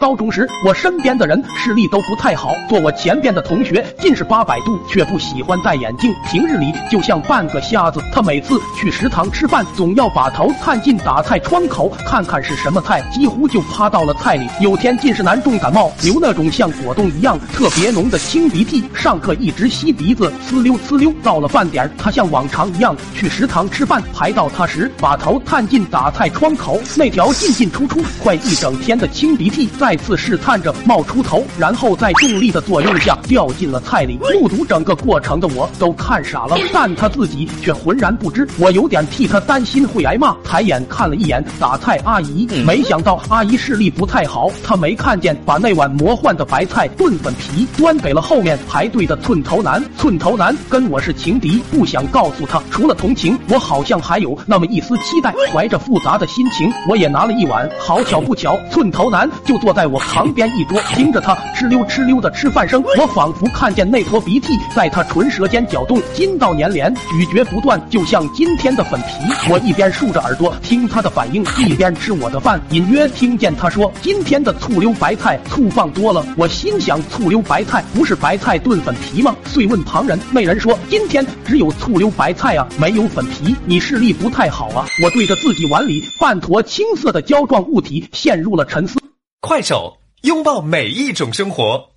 高中时，我身边的人视力都不太好，坐我前边的同学近视八百度，却不喜欢戴眼镜，平日里就像半个瞎子。他每次去食堂吃饭，总要把头探进打菜窗口看看是什么菜，几乎就趴到了菜里。有天近视男重感冒，流那种像果冻一样特别浓的清鼻涕，上课一直吸鼻子，呲溜呲溜。到了饭点，他像往常一样去食堂吃饭，排到他时，把头探进打菜窗口，那条进进出出快一整天的清鼻涕在。再次试探着冒出头，然后在重力的作用下掉进了菜里。目睹整个过程的我都看傻了，但他自己却浑然不知。我有点替他担心会挨骂，抬眼看了一眼打菜阿姨，没想到阿姨视力不太好，她没看见，把那碗魔幻的白菜炖粉皮端给了后面排队的寸头男。寸头男跟我是情敌，不想告诉他。除了同情，我好像还有那么一丝期待。怀着复杂的心情，我也拿了一碗。好巧不巧，寸头男就坐在。在我旁边一桌，听着他哧溜哧溜的吃饭声，我仿佛看见那坨鼻涕在他唇舌间搅动，筋道粘连，咀嚼不断，就像今天的粉皮。我一边竖着耳朵听他的反应，一边吃我的饭，隐约听见他说：“今天的醋溜白菜醋放多了。”我心想，醋溜白菜不是白菜炖粉皮吗？遂问旁人，那人说：“今天只有醋溜白菜啊，没有粉皮。你视力不太好啊。”我对着自己碗里半坨青色的胶状物体陷入了沉思。快手，拥抱每一种生活。